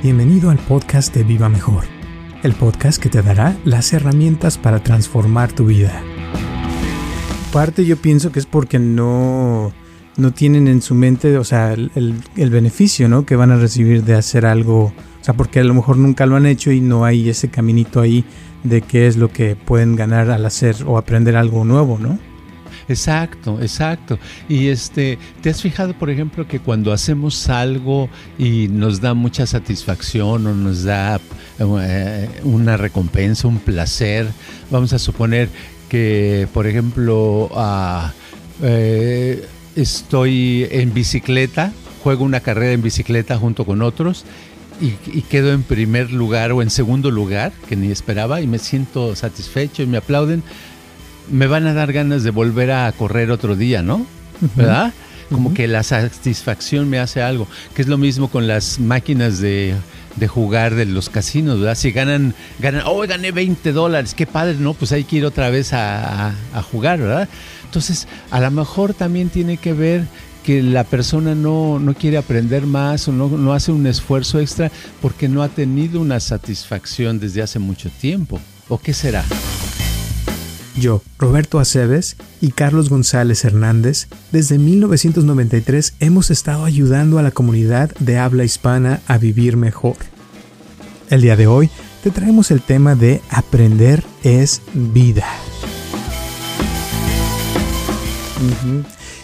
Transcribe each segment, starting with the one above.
Bienvenido al podcast de Viva Mejor, el podcast que te dará las herramientas para transformar tu vida. Parte yo pienso que es porque no, no tienen en su mente, o sea, el, el, beneficio ¿no? que van a recibir de hacer algo, o sea, porque a lo mejor nunca lo han hecho y no hay ese caminito ahí de qué es lo que pueden ganar al hacer o aprender algo nuevo, ¿no? Exacto, exacto. Y este, ¿te has fijado, por ejemplo, que cuando hacemos algo y nos da mucha satisfacción o nos da eh, una recompensa, un placer, vamos a suponer que, por ejemplo, ah, eh, estoy en bicicleta, juego una carrera en bicicleta junto con otros y, y, quedo en primer lugar o en segundo lugar, que ni esperaba, y me siento satisfecho y me aplauden, me van a dar ganas de volver a correr otro día, ¿no? ¿Verdad? Como que la satisfacción me hace algo, que es lo mismo con las máquinas de, jugar de los casinos, ¿verdad? Si ganan, ganan, oh, gané 20 dólares, qué padre, ¿no? Pues hay que ir otra vez a, jugar, ¿verdad? Entonces, a lo mejor también tiene que ver que la persona no, no quiere aprender más o no, no hace un esfuerzo extra porque no ha tenido una satisfacción desde hace mucho tiempo. ¿O qué será? Yo, Roberto Aceves y Carlos González Hernández, desde 1993 hemos estado ayudando a la comunidad de habla hispana a vivir mejor. El día de hoy te traemos el tema de Aprender es vida.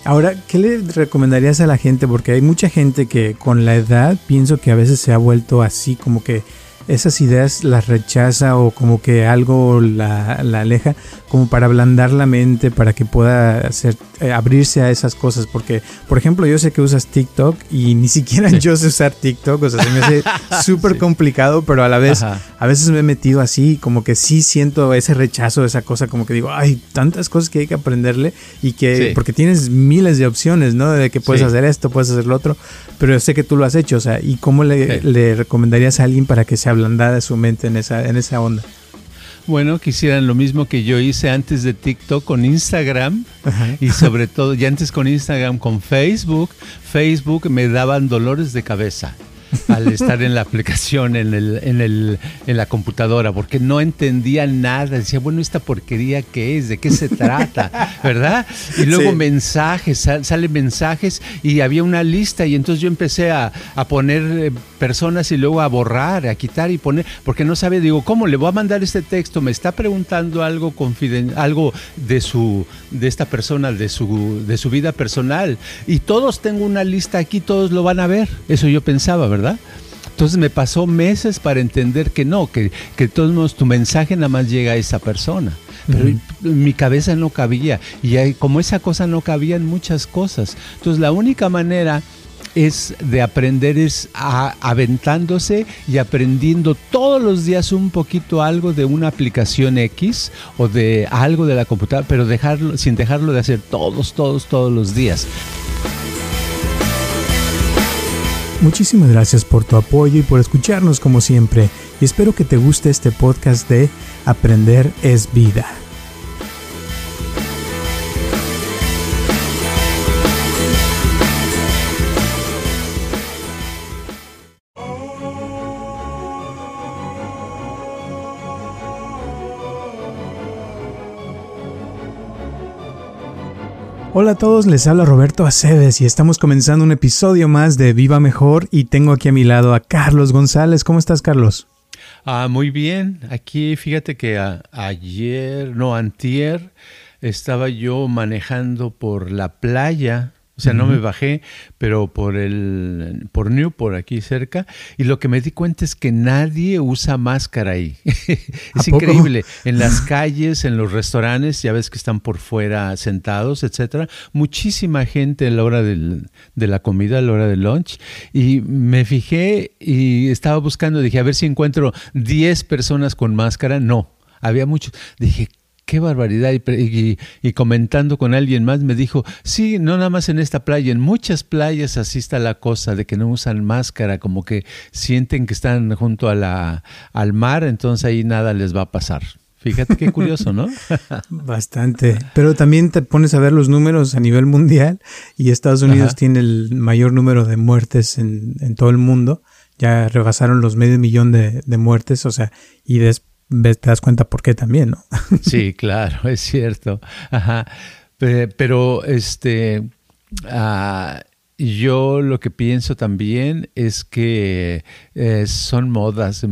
Ahora, ¿qué le recomendarías a la gente? Porque hay mucha gente que con la edad pienso que a veces se ha vuelto así como que esas ideas las rechaza o como que algo la, la aleja, como para ablandar la mente, para que pueda hacer, eh, abrirse a esas cosas. Porque, por ejemplo, yo sé que usas TikTok y ni siquiera yo sé usar TikTok, o sea, se me hace súper complicado, pero a la vez, a veces me he metido así, como que sí siento ese rechazo, esa cosa, como que digo, hay tantas cosas que hay que aprenderle y que, porque tienes miles de opciones, ¿no? De que puedes hacer esto, puedes hacer lo otro, pero yo sé que tú lo has hecho, o sea, ¿y cómo le, le recomendarías a alguien para que se ablandara su mente en esa, en esa onda? Bueno, quisieran lo mismo que yo hice antes de TikTok con Instagram y sobre todo, ya antes con Instagram, con Facebook. Facebook me daban dolores de cabeza al estar en la aplicación, en, el, en, el, en la computadora, porque no entendía nada. Decía, bueno, esta porquería qué es, de qué se trata, ¿verdad? Y luego mensajes, salen mensajes y había una lista y entonces yo empecé a, a poner eh, personas y luego a borrar, a quitar y poner, porque no sabía, digo, ¿cómo le voy a mandar este texto? Me está preguntando algo confiden algo de su, de esta persona, de su, de su vida personal. Y todos tengo una lista aquí, todos lo van a ver. Eso yo pensaba, ¿verdad? Entonces me pasó meses para entender que no, que, que de todos modos tu mensaje nada más llega a esa persona. Pero mi cabeza no cabía. Y como esa cosa no cabía en muchas cosas. Entonces la única manera es de aprender es aventándose y aprendiendo todos los días un poquito algo de una aplicación X o de algo de la computadora, pero dejarlo sin dejarlo de hacer todos, todos, todos los días. Muchísimas gracias por tu apoyo y por escucharnos como siempre y espero que te guste este podcast de Aprender es vida. Hola a todos, les habla Roberto Aceves y estamos comenzando un episodio más de Viva Mejor y tengo aquí a mi lado a Carlos González. ¿Cómo estás, Carlos? Ah, muy bien. Aquí fíjate que ayer, no, antier, estaba yo manejando por la playa O sea, no me bajé, pero por el por New, por aquí cerca, y lo que me di cuenta es que nadie usa máscara ahí. es increíble. En las calles, en los restaurantes, ya ves que están por fuera sentados, etcétera. Muchísima gente a la hora del, de la comida, a la hora del lunch, y me fijé y estaba buscando, dije, a ver si encuentro 10 personas con máscara. No, había muchos. Dije, qué barbaridad. Y, y, comentando con alguien más me dijo, sí, no nada más en esta playa, en muchas playas así está la cosa de que no usan máscara, como que sienten que están junto a la, al mar, entonces ahí nada les va a pasar. Fíjate qué curioso, ¿no? Bastante. Pero también te pones a ver los números a nivel mundial y Estados Unidos tiene el mayor número de muertes en, en, todo el mundo. Ya rebasaron los medio millón de, de muertes, o sea, y después te das cuenta por qué también, ¿no? Sí, claro, es cierto. Ajá. Pero, este, ah, yo lo que pienso también es que eh, son modas.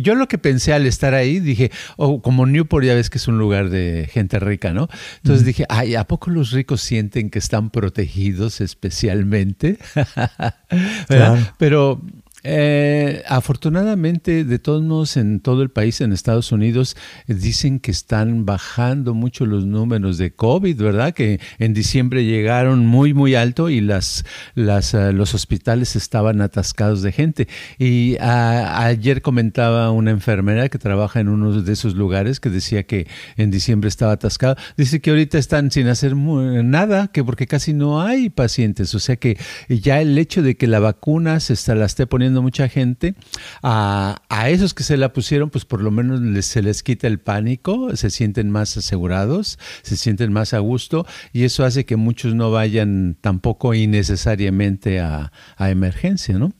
yo lo que pensé al estar ahí, dije, oh, como Newport ya ves que es un lugar de gente rica, ¿no? Entonces dije, ay, ¿a poco los ricos sienten que están protegidos especialmente? Pero eh, afortunadamente, de todos modos, en todo el país, en Estados Unidos, dicen que están bajando mucho los números de COVID, ¿verdad? Que en diciembre llegaron muy, muy alto y las, las, uh, los hospitales estaban atascados de gente. Y uh, ayer comentaba una enfermera que trabaja en uno de esos lugares que decía que en diciembre estaba atascado. Dice que ahorita están sin hacer nada, que porque casi no hay pacientes. O sea que ya el hecho de que la vacuna se está, la esté poniendo mucha gente. A, esos que se la pusieron, pues por lo menos se les quita el pánico, se sienten más asegurados, se sienten más a gusto y eso hace que muchos no vayan tampoco innecesariamente a, emergencia, ¿no?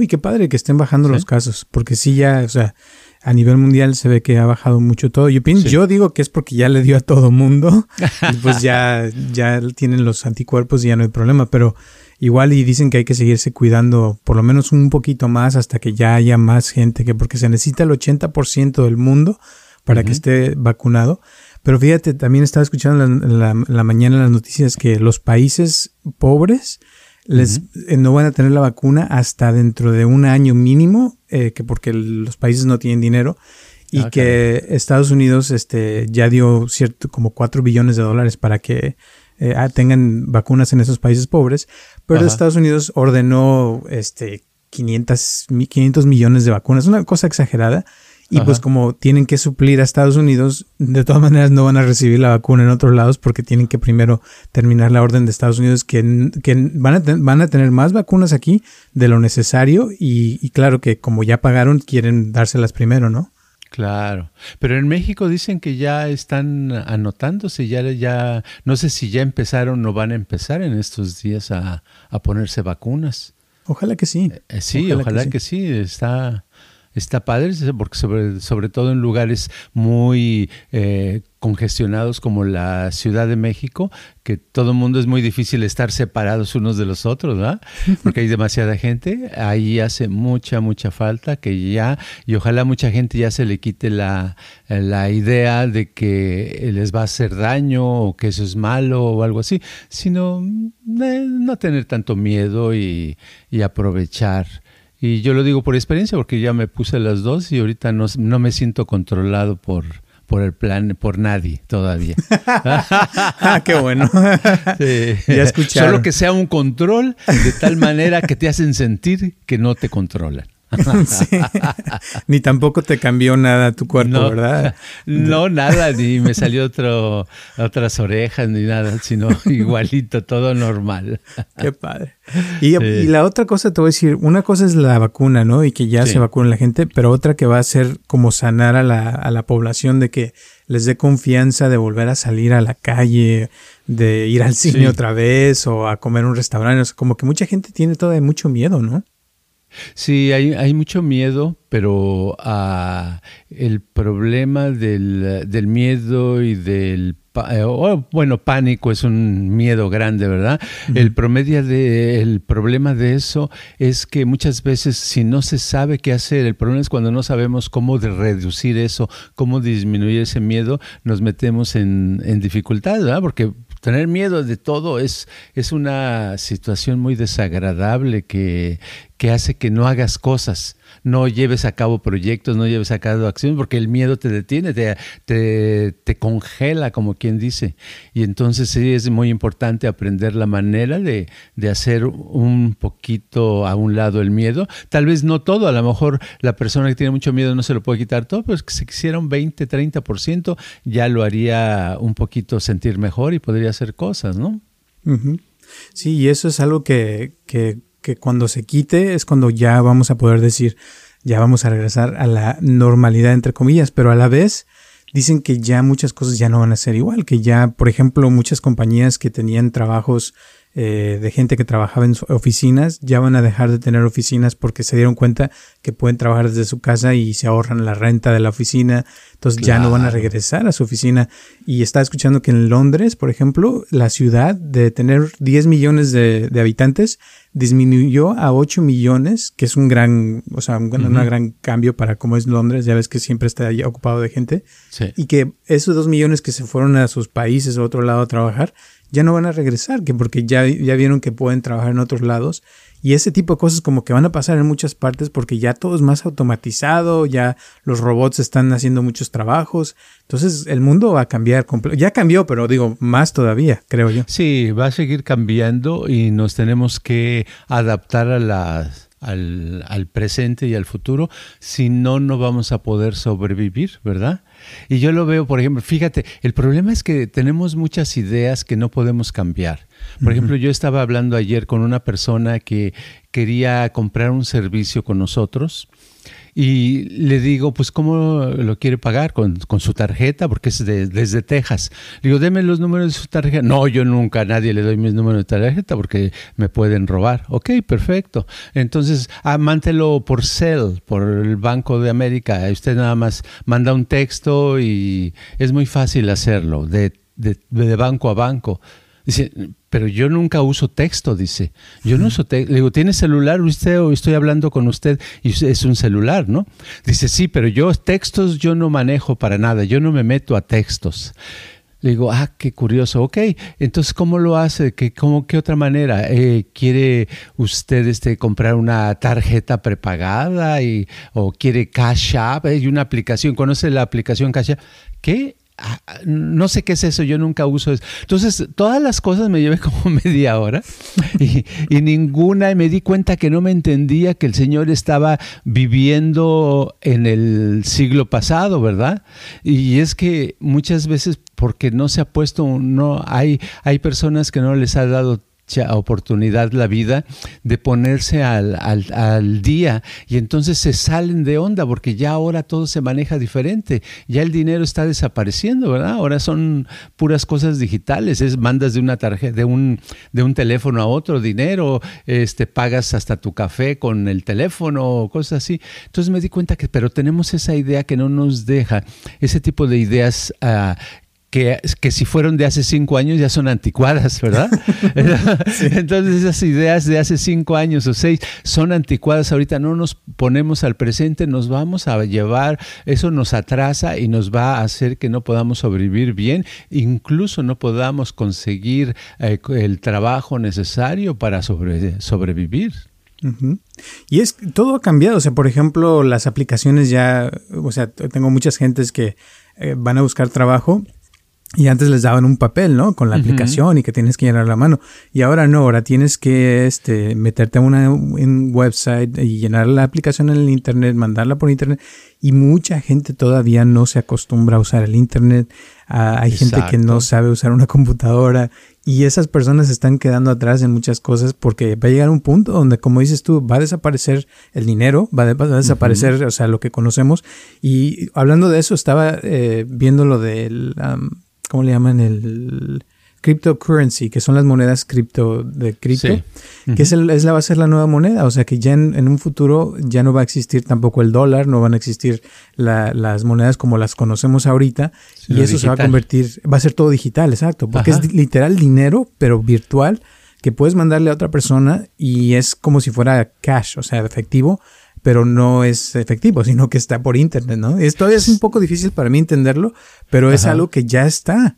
y qué padre que estén bajando los casos, porque sí ya, o sea, a nivel mundial se ve que ha bajado mucho todo. Yo, pienso, yo digo que es porque ya le dio a todo mundo y pues ya, ya tienen los anticuerpos y ya no hay problema, pero igual y dicen que hay que seguirse cuidando por lo menos un poquito más hasta que ya haya más gente, que porque se necesita el 80% del mundo para que esté vacunado. Pero fíjate, también estaba escuchando en la, la, mañana las noticias que los países pobres les, eh, no van a tener la vacuna hasta dentro de un año mínimo, eh, que porque los países no tienen dinero y ah, que Estados Unidos este, ya dio cierto como 4 billones de dólares para que eh, ah, tengan vacunas en esos países pobres, pero Estados Unidos ordenó este 500, 500 millones de vacunas, una cosa exagerada. Y pues como tienen que suplir a Estados Unidos, de todas maneras no van a recibir la vacuna en otros lados porque tienen que primero terminar la orden de Estados Unidos que, que van, a van a tener más vacunas aquí de lo necesario y, y claro que como ya pagaron quieren dárselas primero, ¿no? Claro, pero en México dicen que ya están anotándose, ya, ya, no sé si ya empezaron o van a empezar en estos días a, ponerse vacunas. Ojalá que sí. Eh, eh, sí, ojalá, que, sí. Está, está padre, porque sobre, sobre todo en lugares muy eh, congestionados como la Ciudad de México, que todo el mundo es muy difícil estar separados unos de los otros, ¿verdad? Porque hay demasiada gente, ahí hace mucha, mucha falta que ya, y ojalá mucha gente ya se le quite la, la idea de que les va a hacer daño o que eso es malo o algo así, sino eh, no tener tanto miedo y, y aprovechar y yo lo digo por experiencia porque ya me puse las dos y ahorita no, no me siento controlado por, por el plan, por nadie todavía. ah, qué bueno. Sí. Ya Solo que sea un control de tal manera que te hacen sentir que no te controlan. Ni tampoco te cambió nada tu cuerpo, ¿verdad? No, nada, ni me salió otro, otras orejas, ni nada, sino igualito, todo normal. Qué padre. Y, la otra cosa te voy a decir, una cosa es la vacuna, ¿no? Y que ya se vacuna la gente, pero otra que va a ser como sanar a la, a la población de que les dé confianza de volver a salir a la calle, de ir al cine otra vez o a comer en un restaurante. como que mucha gente tiene todavía mucho miedo, ¿no? Sí, hay, hay mucho miedo, pero uh, el problema del, del, miedo y del eh, bueno, pánico es un miedo grande, ¿verdad? El promedio de el problema de eso es que muchas veces si no se sabe qué hacer, el problema es cuando no sabemos cómo de reducir eso, cómo disminuir ese miedo, nos metemos en, en dificultad, ¿verdad? Porque Tener miedo de todo es, es una situación muy desagradable que, que hace que no hagas cosas no lleves a cabo proyectos, no lleves a cabo acciones, porque el miedo te detiene, te, te, congela, como quien dice. Y entonces sí es muy importante aprender la manera de, de, hacer un poquito a un lado el miedo. Tal vez no todo, a lo mejor la persona que tiene mucho miedo no se lo puede quitar todo, pero si quisiera un 20, 30%, ya lo haría un poquito sentir mejor y podría hacer cosas, ¿no? Sí, y eso es algo que, que que cuando se quite es cuando ya vamos a poder decir, ya vamos a regresar a la normalidad, entre comillas, pero a la vez dicen que ya muchas cosas ya no van a ser igual, que ya, por ejemplo, muchas compañías que tenían trabajos eh, de gente que trabajaba en oficinas ya van a dejar de tener oficinas porque se dieron cuenta que pueden trabajar desde su casa y se ahorran la renta de la oficina, entonces ya no van a regresar a su oficina. Y está escuchando que en Londres, por ejemplo, la ciudad de tener 10 millones de, habitantes disminuyó a 8 millones, que es un gran, o sea, un, gran cambio para cómo es Londres, ya ves que siempre está ocupado de gente, y que esos 2 millones que se fueron a sus países o otro lado a trabajar, ya no van a regresar, que porque ya, ya vieron que pueden trabajar en otros lados. Y ese tipo de cosas como que van a pasar en muchas partes porque ya todo es más automatizado, ya los robots están haciendo muchos trabajos. Entonces el mundo va a cambiar. Ya cambió, pero digo, más todavía, creo yo. Sí, va a seguir cambiando y nos tenemos que adaptar a las al, al, presente y al futuro, si no, no vamos a poder sobrevivir, ¿verdad? Y yo lo veo, por ejemplo, fíjate, el problema es que tenemos muchas ideas que no podemos cambiar. Por ejemplo, yo estaba hablando ayer con una persona que quería comprar un servicio con nosotros y le digo, pues, ¿cómo lo quiere pagar? Con, su tarjeta, porque es desde Texas. Le digo, deme los números de su tarjeta. No, yo nunca a nadie le doy mis números de tarjeta porque me pueden robar. Ok, perfecto. Entonces, ah, mántelo por Cell, por el Banco de América. Usted nada más manda un texto y es muy fácil hacerlo, de, de, de banco a banco. Dice, pero yo nunca uso texto, dice. Yo no uso texto. Le digo, ¿tiene celular usted o estoy hablando con usted y es un celular, no? Dice, sí, pero yo textos yo no manejo para nada, yo no me meto a textos. Le digo, ah, qué curioso. Ok, entonces, ¿cómo lo hace? ¿Qué, cómo, qué otra manera? Eh, ¿Quiere usted este, comprar una tarjeta prepagada y, o quiere Cash App? Hay una aplicación, ¿conoce la aplicación Cash App? ¿Qué? Ah, no sé qué es eso, yo nunca uso eso. Entonces, todas las cosas me llevé como media hora y, ninguna, y me di cuenta que no me entendía que el Señor estaba viviendo en el siglo pasado, ¿verdad? Y es que muchas veces porque no se ha puesto, no hay, hay personas que no les ha dado oportunidad la vida de ponerse al, al, día y entonces se salen de onda porque ya ahora todo se maneja diferente, ya el dinero está desapareciendo, ¿verdad? Ahora son puras cosas digitales, es mandas de una tarjeta, de un, de un teléfono a otro dinero, este, pagas hasta tu café con el teléfono, cosas así. Entonces me di cuenta que, pero tenemos esa idea que no nos deja, ese tipo de ideas uh, que, que, si fueron de hace cinco años ya son anticuadas, ¿verdad? Entonces esas ideas de hace cinco años o seis son anticuadas, ahorita no nos ponemos al presente, nos vamos a llevar, eso nos atrasa y nos va a hacer que no podamos sobrevivir bien, incluso no podamos conseguir eh, el trabajo necesario para sobrevivir. Y es todo ha cambiado, o sea, por ejemplo, las aplicaciones ya, o sea, tengo muchas gentes que eh, van a buscar trabajo y antes les daban un papel, ¿no? Con la aplicación y que tienes que llenar la mano. Y ahora no, ahora tienes que este, meterte a una un website y llenar la aplicación en el internet, mandarla por internet. Y mucha gente todavía no se acostumbra a usar el internet. Ah, hay gente que no sabe usar una computadora. Y esas personas están quedando atrás en muchas cosas porque va a llegar un punto donde, como dices tú, va a desaparecer el dinero, va a, desaparecer, o sea, lo que conocemos. Y hablando de eso, estaba eh, viendo lo del... ¿cómo le llaman? El cryptocurrency, que son las monedas cripto de cripto, que es, el, es la, va a ser la nueva moneda, o sea que ya en, un futuro ya no va a existir tampoco el dólar, no van a existir las monedas como las conocemos ahorita, y eso se va a convertir, va a ser todo digital, exacto, porque es literal dinero, pero virtual, que puedes mandarle a otra persona y es como si fuera cash, o sea, efectivo, pero no es efectivo, sino que está por internet, ¿no? Esto es un poco difícil para mí entenderlo, pero es algo que ya está.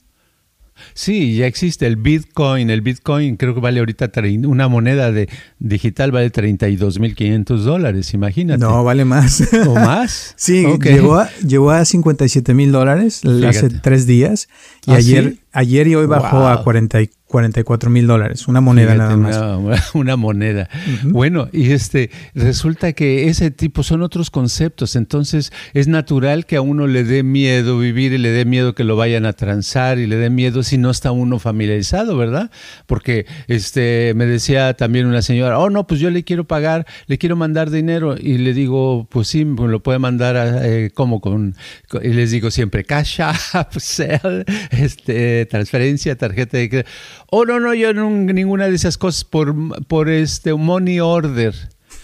Sí, ya existe el Bitcoin. El Bitcoin creo que vale ahorita una moneda de digital vale 32.500 dólares, imagínate. No, vale más. ¿O más? sí, llegó, a, llegó a 57 mil dólares hace tres días y ¿Ah, ayer, ayer y hoy bajó a 44 44 mil dólares, una moneda nada más. Una, moneda. Bueno, y este resulta que ese tipo son otros conceptos, entonces es natural que a uno le dé miedo vivir y le dé miedo que lo vayan a transar y le dé miedo si no está uno familiarizado, ¿verdad? Porque este me decía también una señora, "Oh, no, pues yo le quiero pagar, le quiero mandar dinero" y le digo, "Pues sí, me lo puede mandar eh, como con, y les digo siempre cash app, este transferencia, tarjeta de crédito Oh, no, no, yo no, ninguna de esas cosas por, por este money order.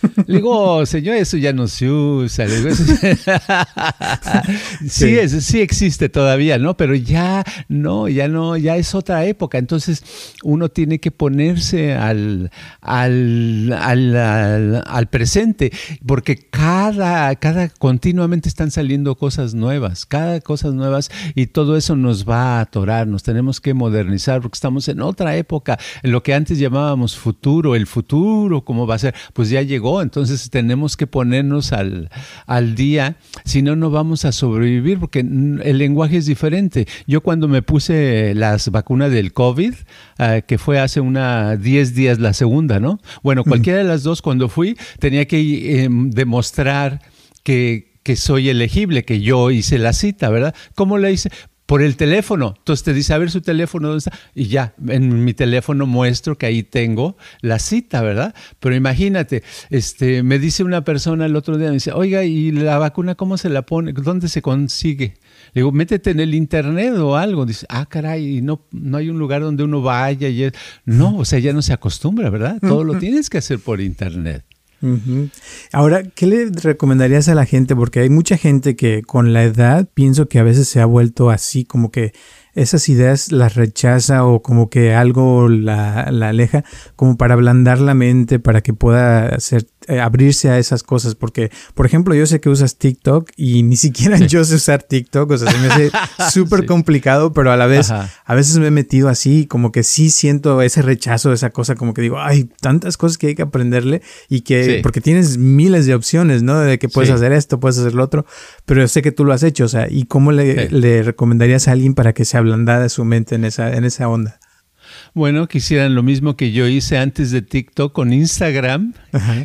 Le digo, señor, eso ya no se usa. sí, sí. existe todavía, ¿no? Pero ya no, ya no, ya es otra época. Entonces uno tiene que ponerse al, al, al, presente, porque cada, cada, continuamente están saliendo cosas nuevas, cada cosas nuevas y todo eso nos va a atorar. Nos tenemos que modernizar porque estamos en otra época, en lo que antes llamábamos futuro, el futuro, ¿cómo va a ser? Pues ya llegó entonces tenemos que ponernos al, al día, si no, no vamos a sobrevivir porque el lenguaje es diferente. Yo cuando me puse las vacunas del COVID, ah, que fue hace una 10 días la segunda, ¿no? Bueno, cualquiera de las dos, cuando fui, tenía que em, demostrar que, que soy elegible, que yo hice la cita, ¿verdad? ¿Cómo la hice? Por el teléfono. Entonces te dice, a ver su teléfono, ¿dónde está? Y ya, en mi teléfono muestro que ahí tengo la cita, ¿verdad? Pero imagínate, este, me dice una persona el otro día, me dice, oiga, ¿y la vacuna cómo se la pone? ¿Dónde se consigue? Le digo, métete en el internet o algo. Dice, ah, caray, no, no hay un lugar donde uno vaya. Y No, o sea, ya no se acostumbra, ¿verdad? Todo lo tienes que hacer por internet. Ahora, ¿qué le recomendarías a la gente? Porque hay mucha gente que con la edad pienso que a veces se ha vuelto así, como que esas ideas las rechaza o como que algo la, la aleja, como para ablandar la mente, para que pueda hacer eh, abrirse a esas cosas, porque, por ejemplo, yo sé que usas TikTok y ni siquiera yo sé usar TikTok, o sea, se me hace súper complicado, pero a la vez, a veces me he metido así, como que sí siento ese rechazo de esa cosa, como que digo, hay tantas cosas que hay que aprenderle y que, porque tienes miles de opciones, ¿no? De que puedes hacer esto, puedes hacer lo otro, pero yo sé que tú lo has hecho, o sea, ¿y cómo le, le recomendarías a alguien para que se ablandara su mente en esa, en esa onda? Bueno, quisieran lo mismo que yo hice antes de TikTok con Instagram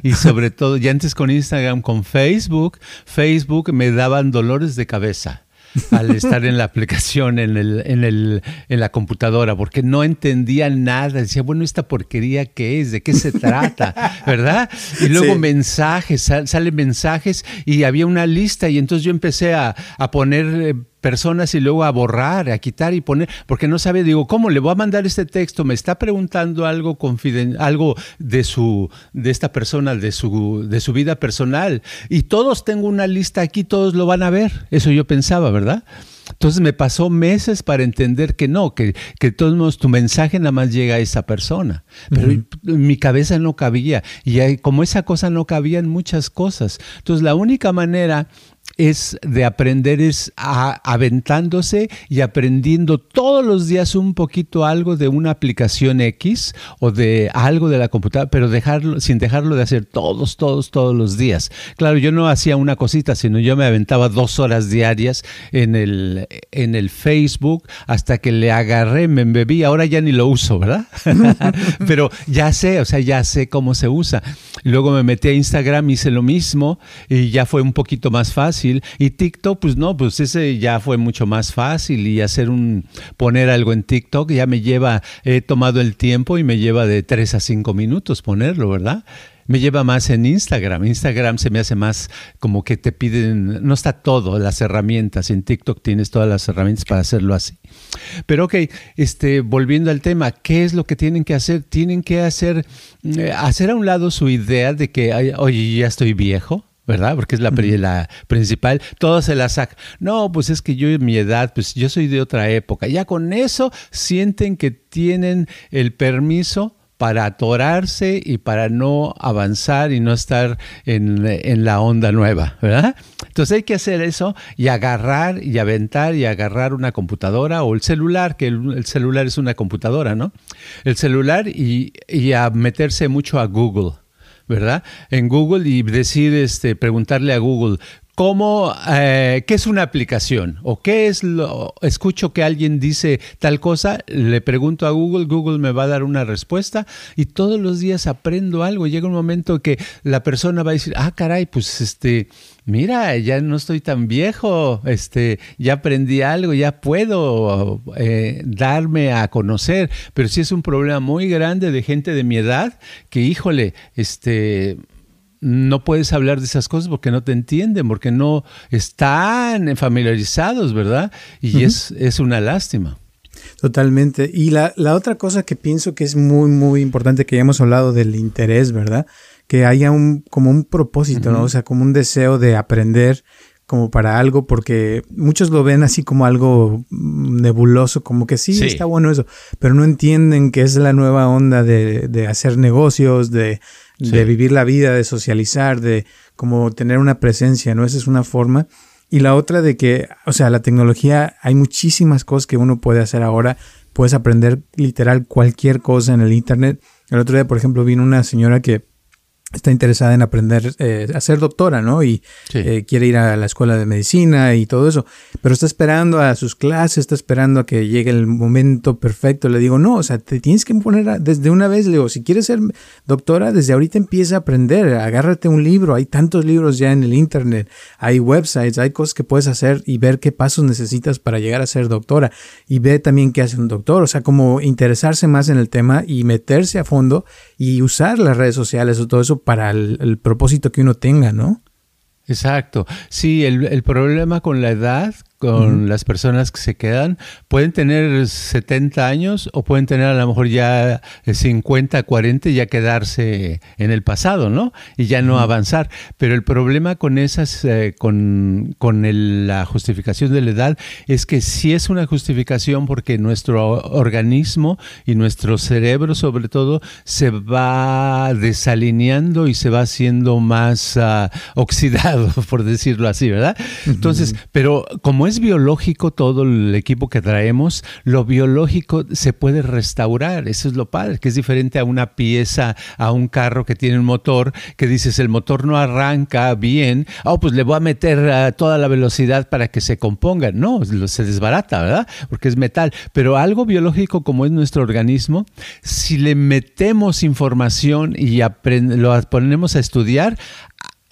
y sobre todo, ya antes con Instagram, con Facebook. Facebook me daban dolores de cabeza al estar en la aplicación, en, el, en, el, en la computadora, porque no entendía nada. Decía, bueno, esta porquería qué es, de qué se trata, ¿verdad? Y luego mensajes, salen mensajes y había una lista y entonces yo empecé a, a poner eh, personas y luego a borrar, a quitar y poner, porque no sabe, digo, ¿cómo le voy a mandar este texto? Me está preguntando algo confiden algo de su de esta persona, de su de su vida personal y todos tengo una lista aquí, todos lo van a ver. Eso yo pensaba, ¿verdad? Entonces me pasó meses para entender que no, que, que todos modos tu mensaje nada más llega a esa persona. Pero mi cabeza no cabía. Y como esa cosa no cabía en muchas cosas. Entonces la única manera es de aprender es aventándose y aprendiendo todos los días un poquito algo de una aplicación X o de algo de la computadora, pero dejarlo sin dejarlo de hacer todos, todos, todos los días. Claro, yo no hacía una cosita, sino yo me aventaba dos horas diarias en el, en el Facebook hasta que le agarré, me embebí, ahora ya ni lo uso, ¿verdad? pero ya sé, o sea, ya sé cómo se usa. Luego me metí a Instagram, hice lo mismo y ya fue un poquito más fácil y TikTok, pues no, pues ese ya fue mucho más fácil y hacer un, poner algo en TikTok ya me lleva, he tomado el tiempo y me lleva de 3 a 5 minutos ponerlo, ¿verdad? me lleva más en Instagram. Instagram se me hace más como que te piden, no está todo, las herramientas. En TikTok tienes todas las herramientas para hacerlo así. Pero ok, este, volviendo al tema, ¿qué es lo que tienen que hacer? Tienen que hacer, eh, hacer a un lado su idea de que, oye, ya estoy viejo. ¿Verdad? Porque es la, la principal, todo se la saca. No, pues es que yo en mi edad, pues yo soy de otra época. Ya con eso sienten que tienen el permiso para atorarse y para no avanzar y no estar en, en la onda nueva, ¿verdad? Entonces hay que hacer eso y agarrar y aventar y agarrar una computadora o el celular, que el, celular es una computadora, ¿no? El celular y, y a meterse mucho a Google. ¿Verdad? En Google y decir, este, preguntarle a Google, ¿Cómo, eh, qué es una aplicación? ¿O qué es lo, escucho que alguien dice tal cosa, le pregunto a Google, Google me va a dar una respuesta y todos los días aprendo algo. Llega un momento que la persona va a decir, ah, caray, pues este, mira, ya no estoy tan viejo, este, ya aprendí algo, ya puedo eh, darme a conocer. Pero sí es un problema muy grande de gente de mi edad que, híjole, este no puedes hablar de esas cosas porque no te entienden, porque no están familiarizados, ¿verdad? Y es, es una lástima. Totalmente. Y la, la, otra cosa que pienso que es muy, muy importante, que ya hemos hablado del interés, ¿verdad? Que haya un, como un propósito, ¿no? O sea, como un deseo de aprender como para algo, porque muchos lo ven así como algo nebuloso, como que sí, está bueno eso, pero no entienden que es la nueva onda de, de hacer negocios, de de vivir la vida, de socializar, de como tener una presencia, ¿no? Esa es una forma. Y la otra de que, o sea, la tecnología, hay muchísimas cosas que uno puede hacer ahora. Puedes aprender literal cualquier cosa en el Internet. El otro día, por ejemplo, vino una señora que está interesada en aprender eh, a ser doctora, ¿no? Y eh, quiere ir a la escuela de medicina y todo eso, pero está esperando a sus clases, está esperando a que llegue el momento perfecto. Le digo, no, o sea, te tienes que poner desde una vez, le digo, si quieres ser doctora, desde ahorita empieza a aprender, agárrate un libro, hay tantos libros ya en el Internet, hay websites, hay cosas que puedes hacer y ver qué pasos necesitas para llegar a ser doctora y ve también qué hace un doctor, o sea, como interesarse más en el tema y meterse a fondo y usar las redes sociales o todo eso para el, propósito que uno tenga, ¿no? Exacto. Sí, el, el, problema con la edad con las personas que se quedan. Pueden tener 70 años o pueden tener a lo mejor ya 50, 40 y ya quedarse en el pasado, ¿no? Y ya no avanzar. Pero el problema con esas, eh, con, con la justificación de la edad es que sí es una justificación porque nuestro organismo y nuestro cerebro sobre todo se va desalineando y se va haciendo más ah, oxidado, por decirlo así, ¿verdad? Entonces, pero como es biológico todo el equipo que traemos, lo biológico se puede restaurar. Eso es lo padre, que es diferente a una pieza, a un carro que tiene un motor, que dices el motor no arranca bien, oh, pues le voy a meter toda la velocidad para que se componga. No, se desbarata, ¿verdad? Porque es metal. Pero algo biológico como es nuestro organismo, si le metemos información y lo ponemos a estudiar,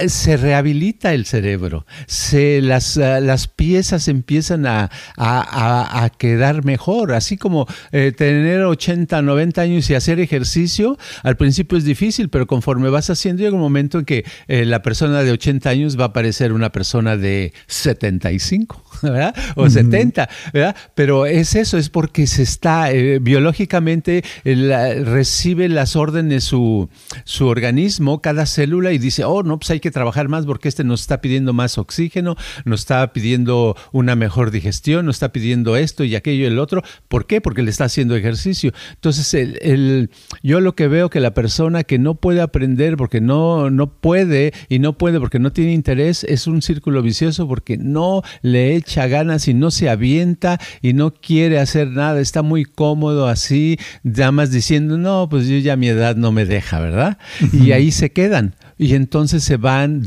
se rehabilita el cerebro, se, las, ah, las piezas empiezan a, a, quedar mejor, así como eh, tener 80, 90 años y hacer ejercicio, al principio es difícil, pero conforme vas haciendo llega un momento en que eh, la persona de 80 años va a parecer una persona de 75. ¿verdad? O 70, ¿verdad? Pero es eso, es porque se está, eh, biológicamente recibe las órdenes su, su organismo, cada célula, y dice, oh, no, pues hay que trabajar más porque este nos está pidiendo más oxígeno, nos está pidiendo una mejor digestión, nos está pidiendo esto y aquello y el otro. ¿Por qué? Porque le está haciendo ejercicio. Entonces, el, yo lo que veo que la persona que no puede aprender porque no, no puede y no puede porque no tiene interés es un círculo vicioso porque no le echa ganas y no se avienta y no quiere hacer nada, está muy cómodo así, nada más diciendo, no, pues yo ya mi edad no me deja, ¿verdad? Y ahí se quedan y entonces se van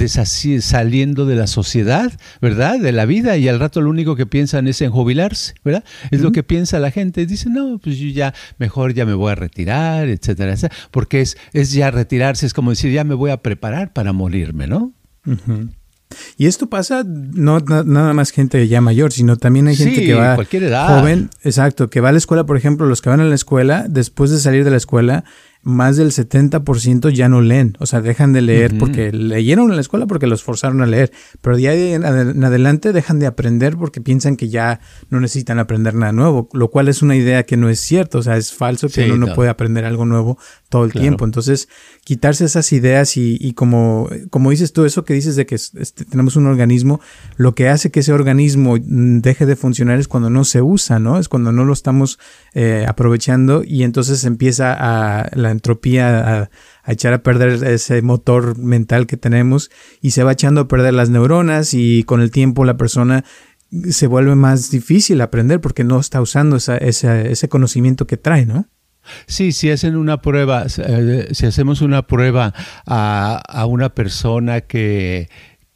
saliendo de la sociedad, ¿verdad? De la vida y al rato lo único que piensan es en jubilarse, ¿verdad? Es lo que piensa la gente. Dice, no, pues yo ya mejor ya me voy a retirar, etcétera, etcétera. Porque es, es ya retirarse, es como decir, ya me voy a preparar para morirme, ¿no? Y esto pasa no nada más gente ya mayor, sino también hay gente que va cualquier edad. joven, exacto, que va a la escuela, por ejemplo, los que van a la escuela, después de salir de la escuela, más del 70% ya no leen, o sea, dejan de leer porque leyeron en la escuela porque los forzaron a leer, pero de ahí en adelante dejan de aprender porque piensan que ya no necesitan aprender nada nuevo, lo cual es una idea que no es cierto, o sea, es falso que uno no puede aprender algo nuevo todo el tiempo. Entonces, quitarse esas ideas y, como, como dices tú, eso que dices de que este, tenemos un organismo, lo que hace que ese organismo deje de funcionar es cuando no se usa, ¿no? Es cuando no lo estamos eh, aprovechando y entonces empieza a la entropía a, echar a perder ese motor mental que tenemos y se va echando a perder las neuronas y con el tiempo la persona se vuelve más difícil aprender porque no está usando esa, ese conocimiento que trae, ¿no? Sí, si hacen una prueba, eh, si hacemos una prueba a, a una persona que,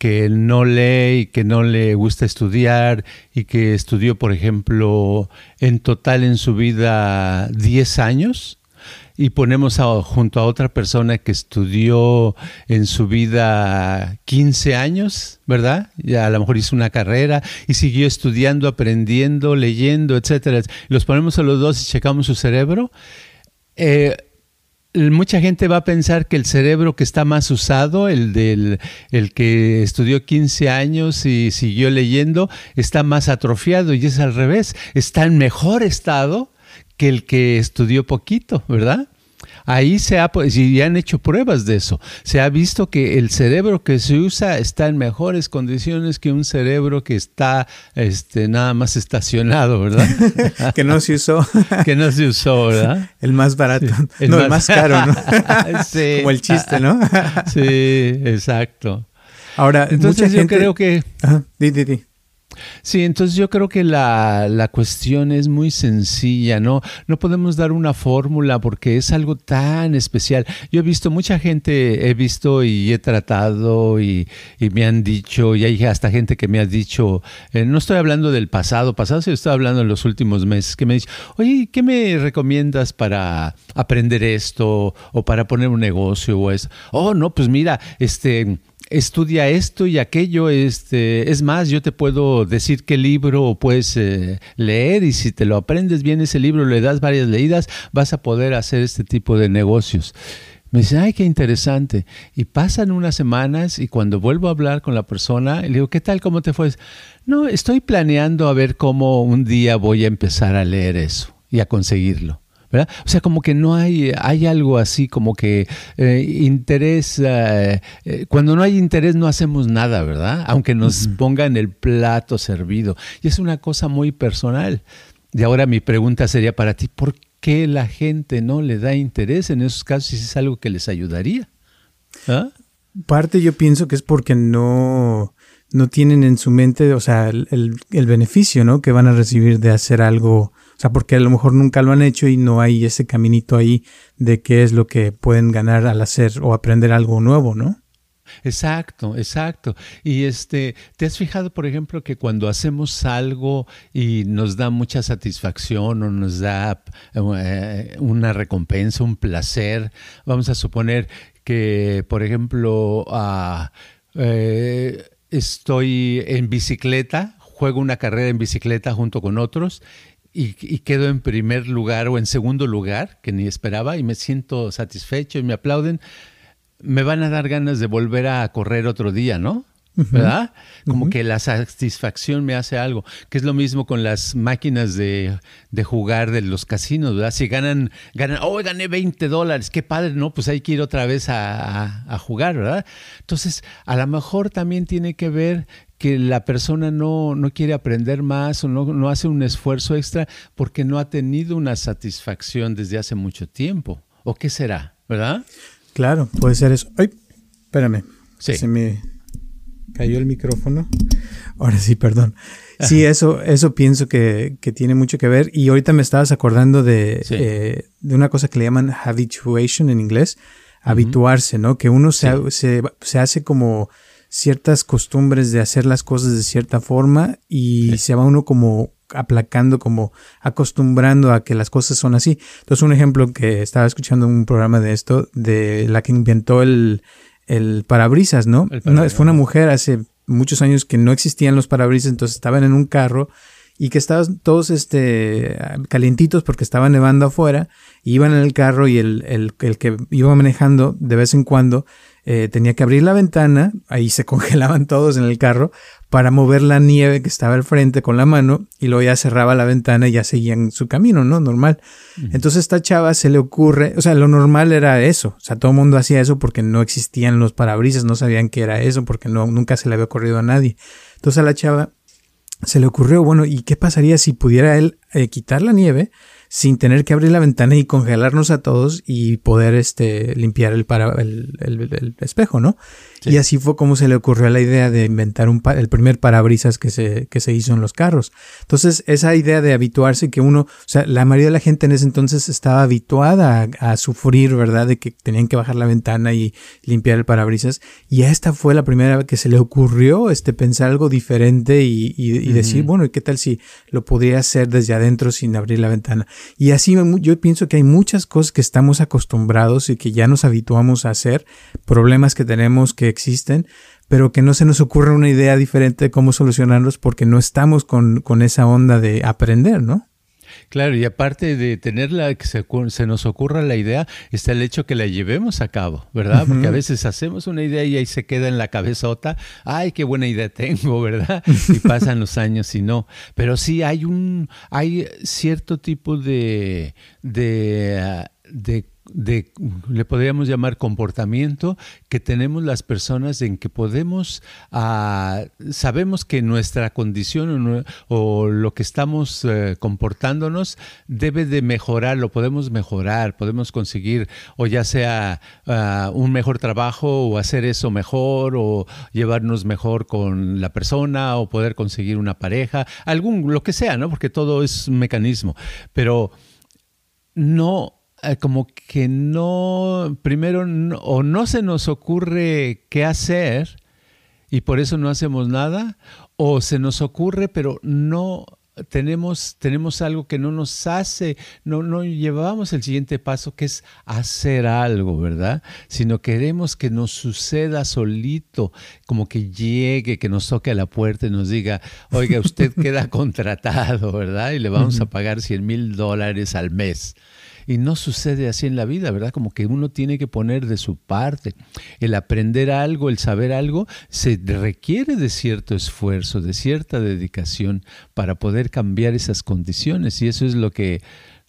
que no lee y que no le gusta estudiar y que estudió, por ejemplo, en total en su vida 10 años, y ponemos junto a otra persona que estudió en su vida 15 años, ¿verdad? Ya a lo mejor hizo una carrera y siguió estudiando, aprendiendo, leyendo, etcétera. Los ponemos a los dos y checamos su cerebro. Eh, mucha gente va a pensar que el cerebro que está más usado, el del el que estudió 15 años y siguió leyendo, está más atrofiado y es al revés, está en mejor estado que el que estudió poquito, ¿verdad? Ahí se ha, y han hecho pruebas de eso. Se ha visto que el cerebro que se usa está en mejores condiciones que un cerebro que está este, nada más estacionado, ¿verdad? que no se usó. que no se usó, ¿verdad? El más barato. el no, más... el más caro, ¿no? sí. Como el chiste, ¿no? sí, exacto. Ahora, entonces yo creo que... Ajá, di, di, di. Sí, entonces yo creo que la, la, cuestión es muy sencilla, ¿no? No podemos dar una fórmula porque es algo tan especial. Yo he visto mucha gente, he visto y he tratado y, y me han dicho, y hay hasta gente que me ha dicho, eh, no estoy hablando del pasado, pasado, sino estoy hablando de los últimos meses, que me dice, oye, ¿qué me recomiendas para aprender esto o para poner un negocio o eso? Oh, no, pues mira, este estudia esto y aquello. Este, es más, yo te puedo decir qué libro puedes eh, leer y si te lo aprendes bien ese libro, le das varias leídas, vas a poder hacer este tipo de negocios. Me dice, ay, qué interesante. Y pasan unas semanas y cuando vuelvo a hablar con la persona, le digo, ¿qué tal? ¿Cómo te fue? No, estoy planeando a ver cómo un día voy a empezar a leer eso y a conseguirlo. O sea, como que no hay, hay algo así, como que eh, interés, eh, eh, cuando no hay interés no hacemos nada, ¿verdad? Aunque nos pongan el plato servido. Y es una cosa muy personal. Y ahora mi pregunta sería para ti, ¿por qué la gente no le da interés en esos casos si es algo que les ayudaría? ¿Ah? Parte yo pienso que es porque no, no tienen en su mente, o sea, el, el beneficio, ¿no? Que van a recibir de hacer algo porque a lo mejor nunca lo han hecho y no hay ese caminito ahí de qué es lo que pueden ganar al hacer o aprender algo nuevo, ¿no? Exacto, exacto. Y este, ¿te has fijado, por ejemplo, que cuando hacemos algo y nos da mucha satisfacción o nos da eh, una recompensa, un placer, vamos a suponer que, por ejemplo, ah, eh, estoy en bicicleta, juego una carrera en bicicleta junto con otros y, quedo en primer lugar o en segundo lugar, que ni esperaba, y me siento satisfecho y me aplauden, me van a dar ganas de volver a correr otro día, ¿no? ¿Verdad? Como que la satisfacción me hace algo, que es lo mismo con las máquinas de, jugar de los casinos, ¿verdad? Si ganan, ganan, oh, gané 20 dólares, qué padre, ¿no? Pues hay que ir otra vez a, a jugar, ¿verdad? Entonces, a lo mejor también tiene que ver que la persona no, no quiere aprender más o no, no, hace un esfuerzo extra porque no ha tenido una satisfacción desde hace mucho tiempo. ¿O qué será? ¿Verdad? Claro, puede ser eso. Ay, espérame. Se me cayó el micrófono. Ahora sí, perdón. Sí, eso, eso pienso que, que, tiene mucho que ver. Y ahorita me estabas acordando de, eh, de una cosa que le llaman habituation en inglés, habituarse, ¿no? Que uno se, se, se hace como ciertas costumbres de hacer las cosas de cierta forma y se va uno como aplacando, como acostumbrando a que las cosas son así. Entonces, un ejemplo que estaba escuchando un programa de esto, de la que inventó el, el parabrisas, ¿no? fue una mujer hace muchos años que no existían los parabrisas, entonces estaban en un carro y que estaban todos este calientitos porque estaba nevando afuera, iban en el carro y el, el, el que iba manejando de vez en cuando eh, tenía que abrir la ventana, ahí se congelaban todos en el carro, para mover la nieve que estaba al frente con la mano y luego ya cerraba la ventana y ya seguían su camino, ¿no? Normal. Entonces esta chava se le ocurre, o sea, lo normal era eso, o sea, todo el mundo hacía eso porque no existían los parabrisas, no sabían qué era eso, porque no, nunca se le había ocurrido a nadie. Entonces a la chava se le ocurrió, bueno, ¿y qué pasaría si pudiera él eh, quitar la nieve? Sin tener que abrir la ventana y congelarnos a todos y poder este, limpiar el, para, el, espejo, ¿no? Y así fue como se le ocurrió la idea de inventar un el primer parabrisas que se, que se hizo en los carros. Entonces, esa idea de habituarse que uno, o sea, la mayoría de la gente en ese entonces estaba habituada a, sufrir, ¿verdad? De que tenían que bajar la ventana y limpiar el parabrisas. Y esta fue la primera vez que se le ocurrió este, pensar algo diferente y, y, decir, bueno, ¿y qué tal si lo podría hacer desde adentro sin abrir la ventana? Y así yo pienso que hay muchas cosas que estamos acostumbrados y que ya nos habituamos a hacer, problemas que tenemos que existen, pero que no se nos ocurre una idea diferente de cómo solucionarlos porque no estamos con, con esa onda de aprender, ¿no? Claro, y aparte de tenerla, que se, nos ocurra la idea, está el hecho que la llevemos a cabo, ¿verdad? Porque a veces hacemos una idea y ahí se queda en la cabezota, ay, qué buena idea tengo, ¿verdad? Y pasan los años y no. Pero sí hay un, hay cierto tipo de, de, de de, le podríamos llamar comportamiento que tenemos las personas en que podemos, ah, sabemos que nuestra condición o, lo que estamos eh, comportándonos debe de mejorar, lo podemos mejorar, podemos conseguir o ya sea ah, un mejor trabajo o hacer eso mejor o llevarnos mejor con la persona o poder conseguir una pareja, algún, lo que sea, ¿no? Porque todo es un mecanismo, pero no como que no, primero, o no se nos ocurre qué hacer y por eso no hacemos nada, o se nos ocurre pero no tenemos, tenemos algo que no nos hace, no, no llevamos el siguiente paso que es hacer algo, ¿verdad? Sino queremos que nos suceda solito, como que llegue, que nos toque a la puerta y nos diga, oiga, usted queda contratado, ¿verdad? Y le vamos a pagar 100 mil dólares al mes. Y no sucede así en la vida, ¿verdad? Como que uno tiene que poner de su parte. El aprender algo, el saber algo, se requiere de cierto esfuerzo, de cierta dedicación para poder cambiar esas condiciones. Y eso es lo que,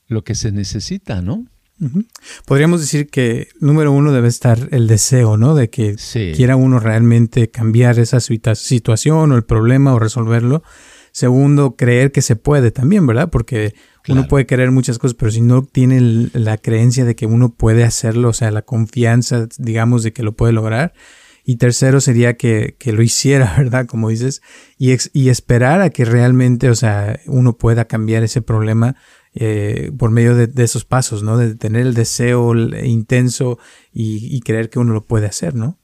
lo que se necesita, ¿no? Podríamos decir que número uno debe estar el deseo, ¿no? De que quiera uno realmente cambiar esa situación o el problema o resolverlo. Segundo, creer que se puede también, ¿verdad? Porque uno puede querer muchas cosas, pero si no tiene la creencia de que uno puede hacerlo, o sea, la confianza, digamos, de que lo puede lograr. Y tercero sería que, que lo hiciera, ¿verdad? Como dices, y, y esperar a que realmente, o sea, uno pueda cambiar ese problema eh, por medio de, esos pasos, ¿no? De tener el deseo intenso y, creer que uno lo puede hacer, ¿no?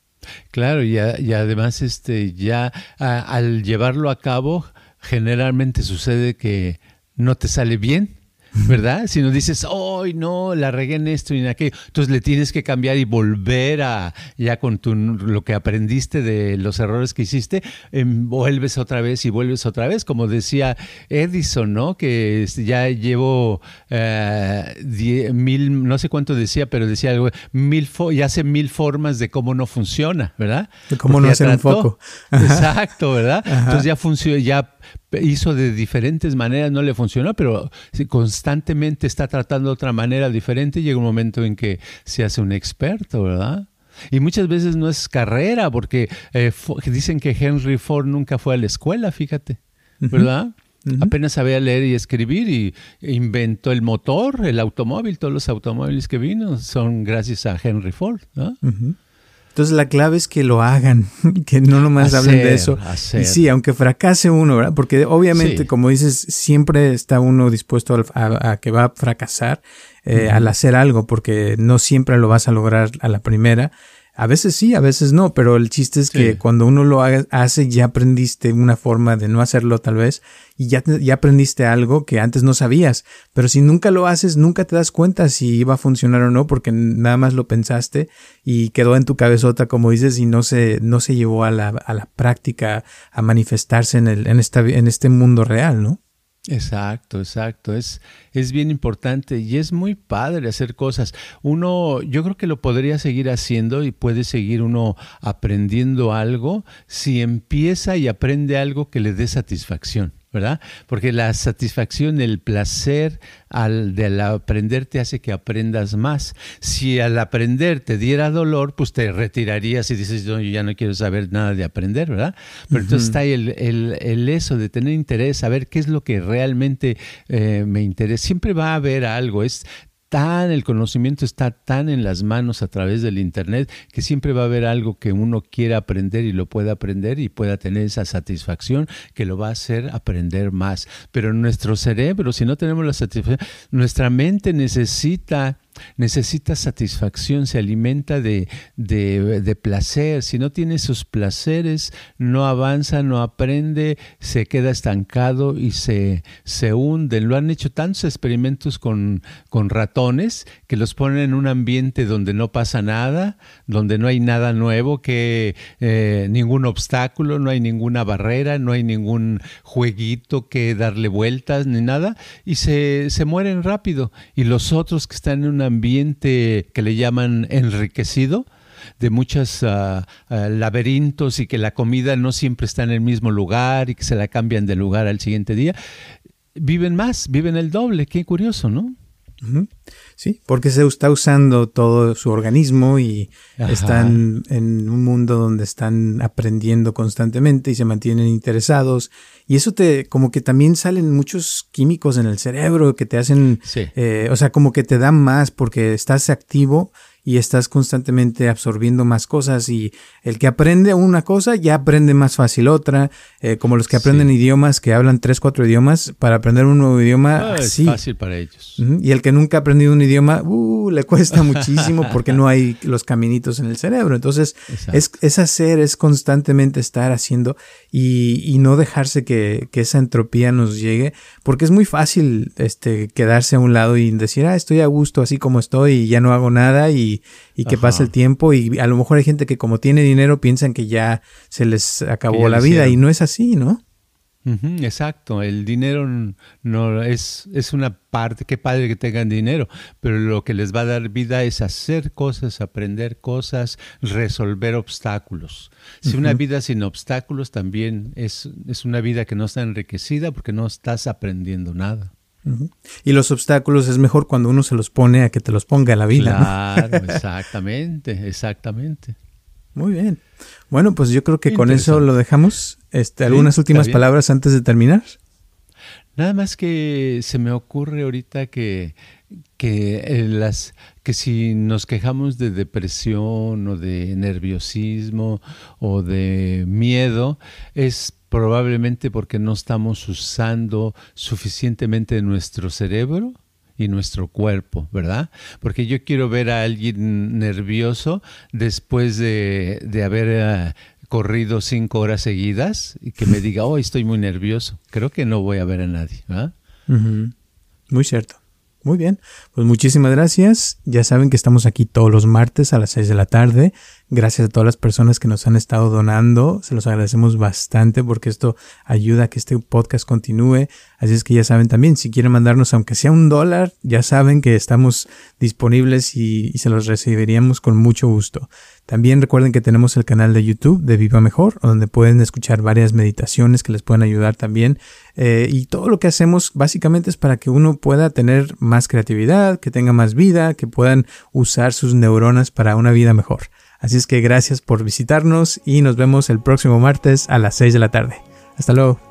Claro, y, y además, este, ya al llevarlo a cabo, generalmente sucede que no te sale bien ¿verdad? Si no dices, ¡ay, no! La regué en esto y en aquello. Entonces le tienes que cambiar y volver a, ya con tu, lo que aprendiste de los errores que hiciste, em, vuelves otra vez y vuelves otra vez. Como decía Edison, ¿no? Que ya llevo eh, mil, no sé cuánto decía, pero decía algo, mil y hace mil formas de cómo no funciona, ¿verdad? De cómo no hacer un foco. Exacto, ¿verdad? Entonces ya funciona, ya hizo de diferentes maneras, no le funcionó, pero constantemente está tratando de otra manera diferente, llega un momento en que se hace un experto, ¿verdad? Y muchas veces no es carrera, porque eh, dicen que Henry Ford nunca fue a la escuela, fíjate, ¿verdad? Apenas sabía leer y escribir y inventó el motor, el automóvil, todos los automóviles que vino son gracias a Henry Ford. ¿no? Entonces la clave es que lo hagan, que no nomás hablen de eso. Y sí, aunque fracase uno, ¿verdad? Porque obviamente, como dices, siempre está uno dispuesto a, que va a fracasar eh, al hacer algo, porque no siempre lo vas a lograr a la primera. A veces sí, a veces no, pero el chiste es que cuando uno lo hace ya aprendiste una forma de no hacerlo tal vez y ya, ya aprendiste algo que antes no sabías. Pero si nunca lo haces, nunca te das cuenta si iba a funcionar o no porque nada más lo pensaste y quedó en tu cabezota como dices y no se, no se llevó a la, a la práctica a manifestarse en, el, en, esta, en este mundo real, ¿no? Exacto, exacto. Es, es bien importante y es muy padre hacer cosas. Uno, yo creo que lo podría seguir haciendo y puede seguir uno aprendiendo algo si empieza y aprende algo que le dé satisfacción. ¿Verdad? Porque la satisfacción, el placer al del aprender te hace que aprendas más. Si al aprender te diera dolor, pues te retirarías y dices, yo ya no quiero saber nada de aprender, ¿verdad? Pero entonces está ahí el, el, eso de tener interés, saber qué es lo que realmente eh, me interesa. Siempre va a haber algo, es tan, el conocimiento está tan en las manos a través del Internet que siempre va a haber algo que uno quiera aprender y lo pueda aprender y pueda tener esa satisfacción que lo va a hacer aprender más. Pero nuestro cerebro, si no tenemos la satisfacción, nuestra mente necesita necesita satisfacción, se alimenta de, de, placer. Si no tiene sus placeres, no avanza, no aprende, se queda estancado y se, se hunde. Lo han hecho tantos experimentos con, con ratones que los ponen en un ambiente donde no pasa nada, donde no hay nada nuevo, que eh, ningún obstáculo, no hay ninguna barrera, no hay ningún jueguito que darle vueltas ni nada, y se, se mueren rápido. Y los otros que están en ambiente que le llaman enriquecido, de muchos ah, ah, laberintos y que la comida no siempre está en el mismo lugar y que se la cambian de lugar al siguiente día, viven más, viven el doble. Qué curioso, ¿no? Sí, porque se está usando todo su organismo y están en un mundo donde están aprendiendo constantemente y se mantienen interesados. Y eso te, como que también salen muchos químicos en el cerebro que te hacen, eh, o sea, como que te dan más porque estás activo y estás constantemente absorbiendo más cosas y el que aprende una cosa ya aprende más fácil otra, eh, como los que aprenden idiomas, que hablan tres, cuatro idiomas, para aprender un nuevo idioma, ah, es fácil para ellos. Y el que nunca ha aprendido un idioma, uh, le cuesta muchísimo porque no hay los caminitos en el cerebro. Entonces, es, es, hacer, es constantemente estar haciendo y, y no dejarse que, que, esa entropía nos llegue, porque es muy fácil este, quedarse a un lado y decir, ah, estoy a gusto así como estoy y ya no hago nada y y, que pasa el tiempo y a lo mejor hay gente que como tiene dinero piensan que ya se les acabó la vida y no es así, ¿no? exacto, el dinero no es, es una parte, qué padre que tengan dinero, pero lo que les va a dar vida es hacer cosas, aprender cosas, resolver obstáculos. Si una vida sin obstáculos también es, es una vida que no está enriquecida porque no estás aprendiendo nada. Y los obstáculos es mejor cuando uno se los pone a que te los ponga la vida. Claro, exactamente, exactamente. Muy bien. Bueno, pues yo creo que con eso lo dejamos. Este, ¿Algunas últimas palabras antes de terminar? Nada más que se me ocurre ahorita que, que, eh, las, que si nos quejamos de depresión o de nerviosismo o de miedo, es probablemente porque no estamos usando suficientemente nuestro cerebro y nuestro cuerpo, ¿verdad? Porque yo quiero ver a alguien nervioso después de, haber eh, corrido cinco horas seguidas y que me diga, oh, estoy muy nervioso. Creo que no voy a ver a nadie. Muy cierto. Muy bien, pues muchísimas gracias. Ya saben que estamos aquí todos los martes a las 6 de la tarde. Gracias a todas las personas que nos han estado donando. Se los agradecemos bastante porque esto ayuda a que este podcast continúe. Así es que ya saben también, si quieren mandarnos aunque sea un dólar, ya saben que estamos disponibles y, se los recibiríamos con mucho gusto. También recuerden que tenemos el canal de YouTube de Viva Mejor, donde pueden escuchar varias meditaciones que les pueden ayudar también. Eh, y todo lo que hacemos básicamente es para que uno pueda tener más creatividad, que tenga más vida, que puedan usar sus neuronas para una vida mejor. Así es que gracias por visitarnos y nos vemos el próximo martes a las 6 de la tarde. Hasta luego.